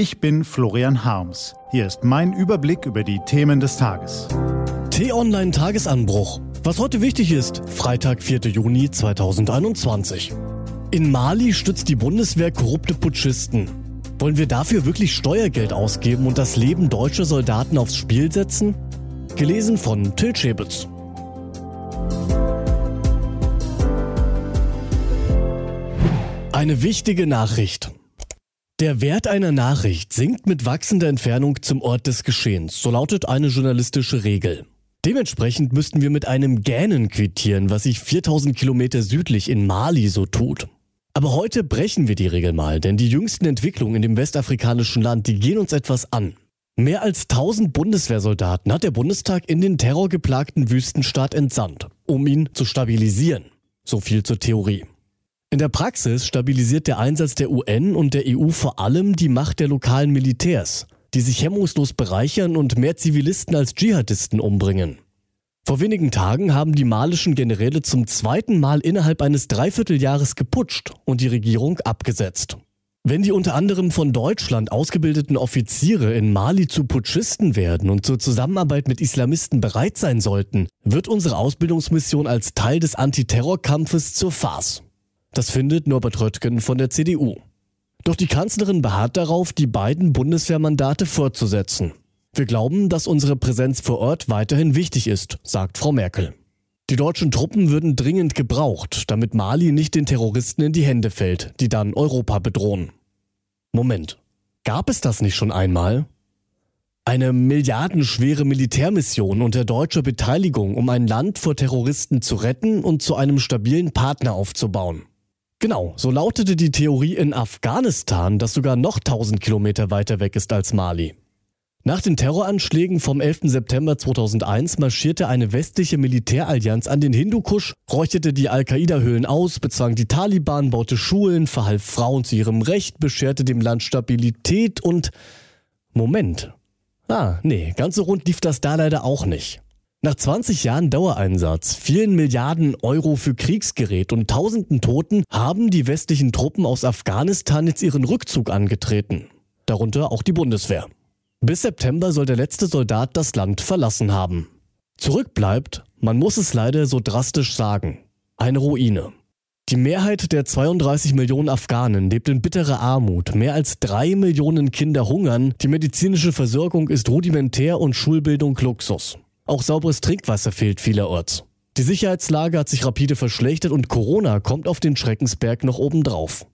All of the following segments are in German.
Ich bin Florian Harms. Hier ist mein Überblick über die Themen des Tages. T-Online Tagesanbruch. Was heute wichtig ist, Freitag, 4. Juni 2021. In Mali stützt die Bundeswehr korrupte Putschisten. Wollen wir dafür wirklich Steuergeld ausgeben und das Leben deutscher Soldaten aufs Spiel setzen? Gelesen von Till Schäbitz. Eine wichtige Nachricht. Der Wert einer Nachricht sinkt mit wachsender Entfernung zum Ort des Geschehens, so lautet eine journalistische Regel. Dementsprechend müssten wir mit einem Gähnen quittieren, was sich 4000 Kilometer südlich in Mali so tut. Aber heute brechen wir die Regel mal, denn die jüngsten Entwicklungen in dem westafrikanischen Land, die gehen uns etwas an. Mehr als 1000 Bundeswehrsoldaten hat der Bundestag in den terrorgeplagten Wüstenstaat entsandt, um ihn zu stabilisieren. So viel zur Theorie. In der Praxis stabilisiert der Einsatz der UN und der EU vor allem die Macht der lokalen Militärs, die sich hemmungslos bereichern und mehr Zivilisten als Dschihadisten umbringen. Vor wenigen Tagen haben die malischen Generäle zum zweiten Mal innerhalb eines Dreivierteljahres geputscht und die Regierung abgesetzt. Wenn die unter anderem von Deutschland ausgebildeten Offiziere in Mali zu Putschisten werden und zur Zusammenarbeit mit Islamisten bereit sein sollten, wird unsere Ausbildungsmission als Teil des Antiterrorkampfes zur Farce. Das findet Norbert Röttgen von der CDU. Doch die Kanzlerin beharrt darauf, die beiden Bundeswehrmandate fortzusetzen. Wir glauben, dass unsere Präsenz vor Ort weiterhin wichtig ist, sagt Frau Merkel. Die deutschen Truppen würden dringend gebraucht, damit Mali nicht den Terroristen in die Hände fällt, die dann Europa bedrohen. Moment, gab es das nicht schon einmal? Eine milliardenschwere Militärmission unter deutscher Beteiligung, um ein Land vor Terroristen zu retten und zu einem stabilen Partner aufzubauen. Genau, so lautete die Theorie in Afghanistan, das sogar noch 1000 Kilometer weiter weg ist als Mali. Nach den Terroranschlägen vom 11. September 2001 marschierte eine westliche Militärallianz an den Hindukusch, räucherte die Al-Qaida-Höhlen aus, bezwang die Taliban, baute Schulen, verhalf Frauen zu ihrem Recht, bescherte dem Land Stabilität und... Moment. Ah, nee, ganz so rund lief das da leider auch nicht. Nach 20 Jahren Dauereinsatz, vielen Milliarden Euro für Kriegsgerät und tausenden Toten haben die westlichen Truppen aus Afghanistan jetzt ihren Rückzug angetreten. Darunter auch die Bundeswehr. Bis September soll der letzte Soldat das Land verlassen haben. Zurückbleibt, man muss es leider so drastisch sagen, eine Ruine. Die Mehrheit der 32 Millionen Afghanen lebt in bitterer Armut, mehr als drei Millionen Kinder hungern, die medizinische Versorgung ist rudimentär und Schulbildung Luxus. Auch sauberes Trinkwasser fehlt vielerorts. Die Sicherheitslage hat sich rapide verschlechtert und Corona kommt auf den Schreckensberg noch obendrauf.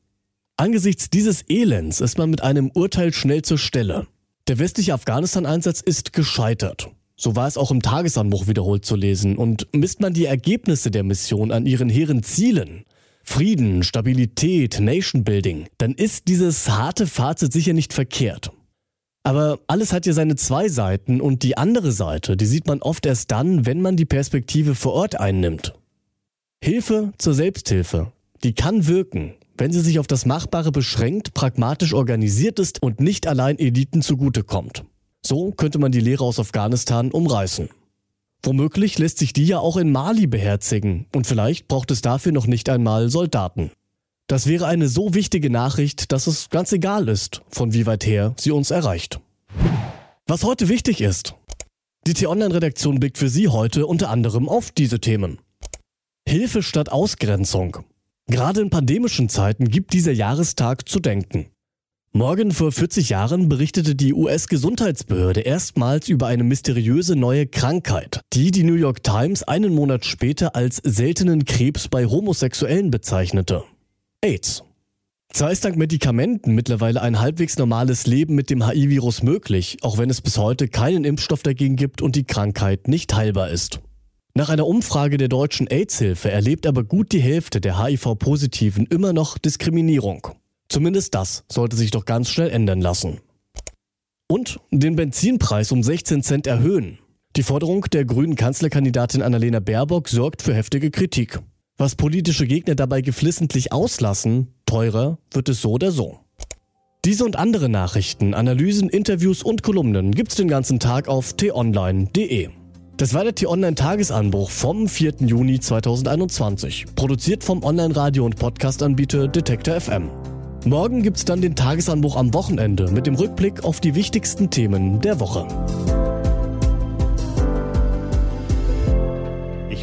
Angesichts dieses Elends ist man mit einem Urteil schnell zur Stelle. Der westliche Afghanistan-Einsatz ist gescheitert. So war es auch im Tagesanbruch wiederholt zu lesen. Und misst man die Ergebnisse der Mission an ihren hehren Zielen, Frieden, Stabilität, Nation Building, dann ist dieses harte Fazit sicher nicht verkehrt. Aber alles hat ja seine zwei Seiten und die andere Seite, die sieht man oft erst dann, wenn man die Perspektive vor Ort einnimmt. Hilfe zur Selbsthilfe, die kann wirken, wenn sie sich auf das Machbare beschränkt, pragmatisch organisiert ist und nicht allein Eliten zugutekommt. So könnte man die Lehre aus Afghanistan umreißen. Womöglich lässt sich die ja auch in Mali beherzigen und vielleicht braucht es dafür noch nicht einmal Soldaten. Das wäre eine so wichtige Nachricht, dass es ganz egal ist, von wie weit her sie uns erreicht. Was heute wichtig ist. Die T-Online-Redaktion blickt für Sie heute unter anderem auf diese Themen. Hilfe statt Ausgrenzung. Gerade in pandemischen Zeiten gibt dieser Jahrestag zu denken. Morgen vor 40 Jahren berichtete die US-Gesundheitsbehörde erstmals über eine mysteriöse neue Krankheit, die die New York Times einen Monat später als seltenen Krebs bei Homosexuellen bezeichnete. AIDS. Zwar ist dank Medikamenten mittlerweile ein halbwegs normales Leben mit dem HIV-Virus möglich, auch wenn es bis heute keinen Impfstoff dagegen gibt und die Krankheit nicht heilbar ist. Nach einer Umfrage der deutschen AIDS-Hilfe erlebt aber gut die Hälfte der HIV-Positiven immer noch Diskriminierung. Zumindest das sollte sich doch ganz schnell ändern lassen. Und den Benzinpreis um 16 Cent erhöhen. Die Forderung der grünen Kanzlerkandidatin Annalena Baerbock sorgt für heftige Kritik. Was politische Gegner dabei geflissentlich auslassen, teurer wird es so oder so. Diese und andere Nachrichten, Analysen, Interviews und Kolumnen gibt's den ganzen Tag auf t-online.de. Das war der T-Online-Tagesanbruch vom 4. Juni 2021, produziert vom Online-Radio- und Podcast-Anbieter Detektor FM. Morgen gibt's dann den Tagesanbruch am Wochenende mit dem Rückblick auf die wichtigsten Themen der Woche.